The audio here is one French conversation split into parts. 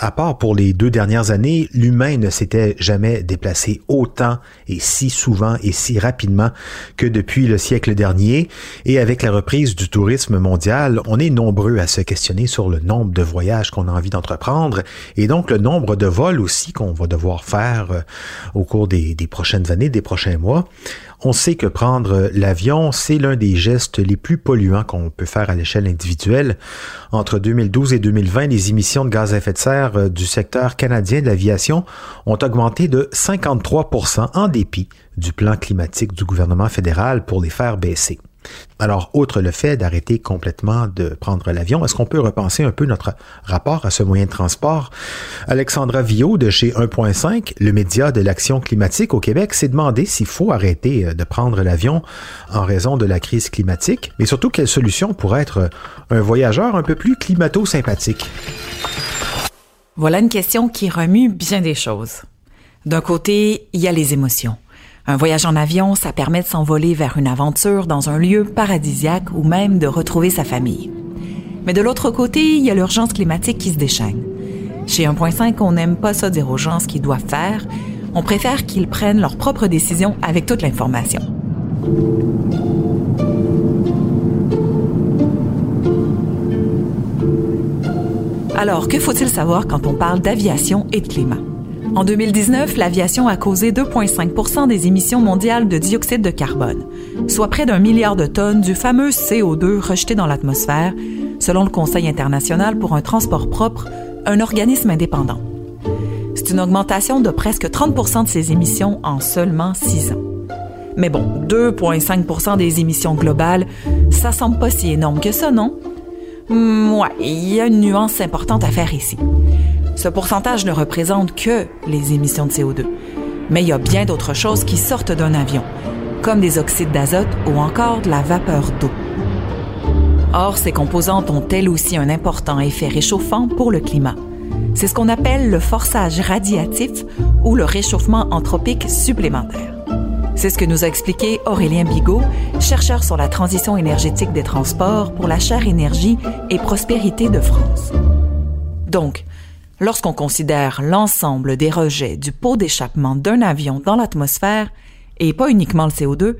À part pour les deux dernières années, l'humain ne s'était jamais déplacé autant et si souvent et si rapidement que depuis le siècle dernier. Et avec la reprise du tourisme mondial, on est nombreux à se questionner sur le nombre de voyages qu'on a envie d'entreprendre et donc le nombre de vols aussi qu'on va devoir faire euh, au cours des, des prochaines années, des prochains mois. On sait que prendre l'avion, c'est l'un des gestes les plus polluants qu'on peut faire à l'échelle individuelle. Entre 2012 et 2020, les émissions de gaz à effet de serre euh, du secteur canadien de l'aviation ont augmenté de 53% en dépit du plan climatique du gouvernement fédéral pour les faire baisser. Alors, outre le fait d'arrêter complètement de prendre l'avion, est-ce qu'on peut repenser un peu notre rapport à ce moyen de transport? Alexandra Villot de chez 1.5, le média de l'action climatique au Québec, s'est demandé s'il faut arrêter euh, de prendre l'avion en raison de la crise climatique, mais surtout quelle solution pourrait être un voyageur un peu plus climato-sympathique? Voilà une question qui remue bien des choses. D'un côté, il y a les émotions. Un voyage en avion, ça permet de s'envoler vers une aventure dans un lieu paradisiaque ou même de retrouver sa famille. Mais de l'autre côté, il y a l'urgence climatique qui se déchaîne. Chez 1.5, on n'aime pas ça dire aux gens ce qu'ils doivent faire. On préfère qu'ils prennent leurs propres décisions avec toute l'information. Alors, que faut-il savoir quand on parle d'aviation et de climat? En 2019, l'aviation a causé 2,5% des émissions mondiales de dioxyde de carbone, soit près d'un milliard de tonnes du fameux CO2 rejeté dans l'atmosphère, selon le Conseil international pour un transport propre, un organisme indépendant. C'est une augmentation de presque 30% de ces émissions en seulement six ans. Mais bon, 2,5% des émissions globales, ça semble pas si énorme que ça, non? Hmm, ouais, il y a une nuance importante à faire ici. Ce pourcentage ne représente que les émissions de CO2. Mais il y a bien d'autres choses qui sortent d'un avion, comme des oxydes d'azote ou encore de la vapeur d'eau. Or, ces composantes ont elles aussi un important effet réchauffant pour le climat. C'est ce qu'on appelle le forçage radiatif ou le réchauffement anthropique supplémentaire. C'est ce que nous a expliqué Aurélien Bigot, chercheur sur la transition énergétique des transports pour la chaire énergie et prospérité de France. Donc, Lorsqu'on considère l'ensemble des rejets du pot d'échappement d'un avion dans l'atmosphère, et pas uniquement le CO2,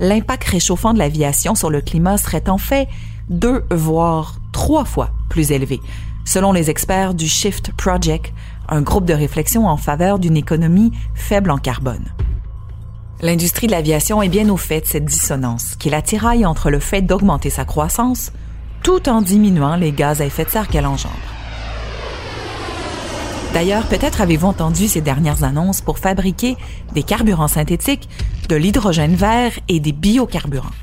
l'impact réchauffant de l'aviation sur le climat serait en fait deux voire trois fois plus élevé, selon les experts du Shift Project, un groupe de réflexion en faveur d'une économie faible en carbone. L'industrie de l'aviation est bien au fait de cette dissonance, qui la tiraille entre le fait d'augmenter sa croissance tout en diminuant les gaz à effet de serre qu'elle engendre. D'ailleurs, peut-être avez-vous entendu ces dernières annonces pour fabriquer des carburants synthétiques, de l'hydrogène vert et des biocarburants.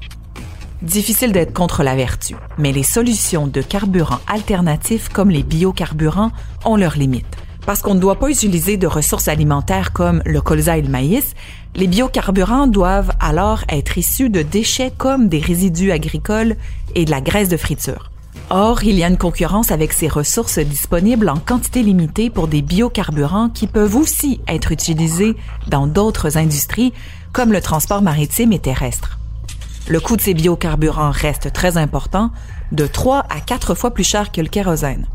Difficile d'être contre la vertu, mais les solutions de carburants alternatifs comme les biocarburants ont leurs limites. Parce qu'on ne doit pas utiliser de ressources alimentaires comme le colza et le maïs, les biocarburants doivent alors être issus de déchets comme des résidus agricoles et de la graisse de friture. Or, il y a une concurrence avec ces ressources disponibles en quantité limitée pour des biocarburants qui peuvent aussi être utilisés dans d'autres industries comme le transport maritime et terrestre. Le coût de ces biocarburants reste très important, de 3 à 4 fois plus cher que le kérosène.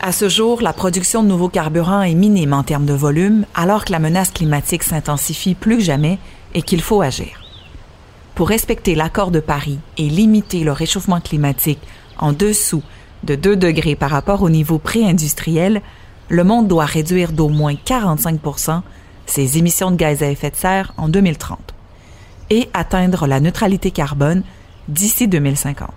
À ce jour, la production de nouveaux carburants est minime en termes de volume, alors que la menace climatique s'intensifie plus que jamais et qu'il faut agir. Pour respecter l'accord de Paris et limiter le réchauffement climatique en dessous de 2 degrés par rapport au niveau pré-industriel, le monde doit réduire d'au moins 45% ses émissions de gaz à effet de serre en 2030 et atteindre la neutralité carbone d'ici 2050.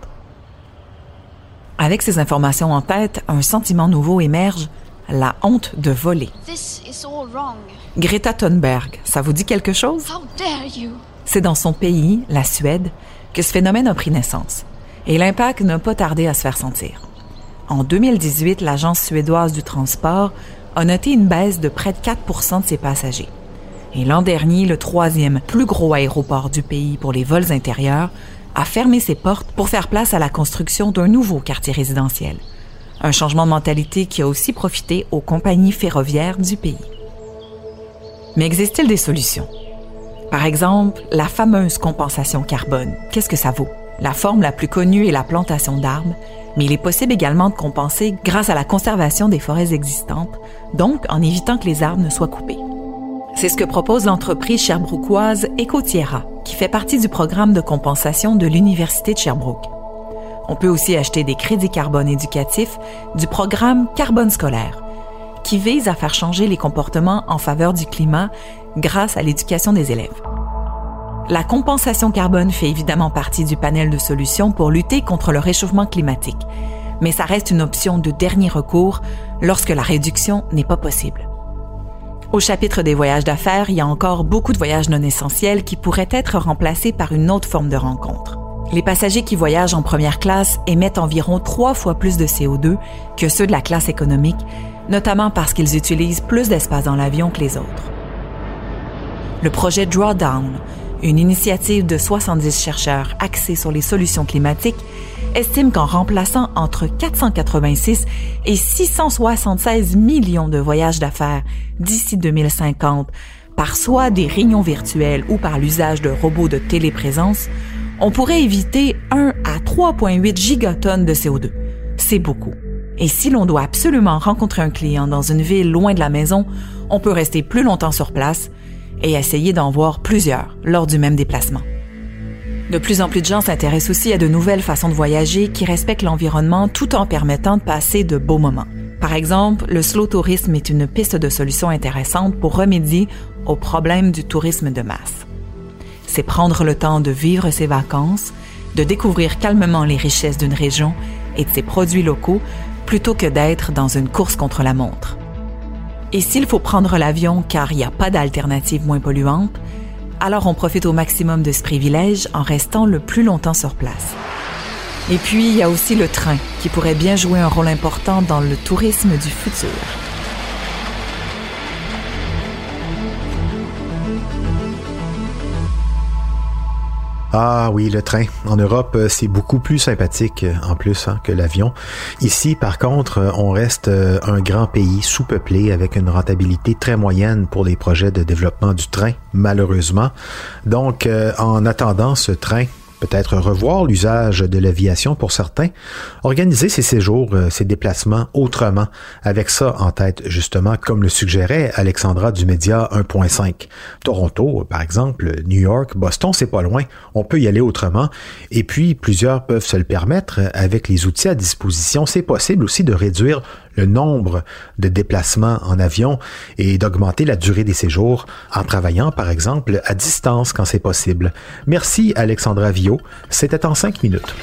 Avec ces informations en tête, un sentiment nouveau émerge, la honte de voler. This is all wrong. Greta Thunberg, ça vous dit quelque chose? How dare you? C'est dans son pays, la Suède, que ce phénomène a pris naissance. Et l'impact n'a pas tardé à se faire sentir. En 2018, l'Agence suédoise du transport a noté une baisse de près de 4 de ses passagers. Et l'an dernier, le troisième plus gros aéroport du pays pour les vols intérieurs a fermé ses portes pour faire place à la construction d'un nouveau quartier résidentiel. Un changement de mentalité qui a aussi profité aux compagnies ferroviaires du pays. Mais existe-t-il des solutions? Par exemple, la fameuse compensation carbone. Qu'est-ce que ça vaut? La forme la plus connue est la plantation d'arbres, mais il est possible également de compenser grâce à la conservation des forêts existantes, donc en évitant que les arbres ne soient coupés. C'est ce que propose l'entreprise sherbrookeoise Ecotiera, qui fait partie du programme de compensation de l'Université de Sherbrooke. On peut aussi acheter des crédits carbone éducatifs du programme Carbone scolaire, qui vise à faire changer les comportements en faveur du climat grâce à l'éducation des élèves. La compensation carbone fait évidemment partie du panel de solutions pour lutter contre le réchauffement climatique, mais ça reste une option de dernier recours lorsque la réduction n'est pas possible. Au chapitre des voyages d'affaires, il y a encore beaucoup de voyages non essentiels qui pourraient être remplacés par une autre forme de rencontre. Les passagers qui voyagent en première classe émettent environ trois fois plus de CO2 que ceux de la classe économique, notamment parce qu'ils utilisent plus d'espace dans l'avion que les autres. Le projet Drawdown une initiative de 70 chercheurs axée sur les solutions climatiques, estime qu'en remplaçant entre 486 et 676 millions de voyages d'affaires d'ici 2050 par soit des réunions virtuelles ou par l'usage de robots de téléprésence, on pourrait éviter 1 à 3,8 gigatonnes de CO2. C'est beaucoup. Et si l'on doit absolument rencontrer un client dans une ville loin de la maison, on peut rester plus longtemps sur place, et essayer d'en voir plusieurs lors du même déplacement. De plus en plus de gens s'intéressent aussi à de nouvelles façons de voyager qui respectent l'environnement tout en permettant de passer de beaux moments. Par exemple, le slow tourisme est une piste de solution intéressante pour remédier au problème du tourisme de masse. C'est prendre le temps de vivre ses vacances, de découvrir calmement les richesses d'une région et de ses produits locaux plutôt que d'être dans une course contre la montre. Et s'il faut prendre l'avion car il n'y a pas d'alternative moins polluante, alors on profite au maximum de ce privilège en restant le plus longtemps sur place. Et puis, il y a aussi le train qui pourrait bien jouer un rôle important dans le tourisme du futur. Ah oui, le train. En Europe, euh, c'est beaucoup plus sympathique euh, en plus hein, que l'avion. Ici, par contre, euh, on reste un grand pays sous-peuplé avec une rentabilité très moyenne pour les projets de développement du train, malheureusement. Donc, en attendant ce train, peut-être revoir l'usage de l'aviation pour certains, organiser ses séjours, euh, ses déplacements autrement, avec ça en tête justement, comme le suggérait Alexandra du Média 1.5. Toronto, par exemple, New York, Boston, c'est pas loin, on peut y aller autrement, et puis plusieurs peuvent se le permettre avec les outils à disposition. C'est possible aussi de réduire le nombre de déplacements en avion et d'augmenter la durée des séjours en travaillant, par exemple, à distance quand c'est possible. Merci Alexandra Vio. C'était en cinq minutes.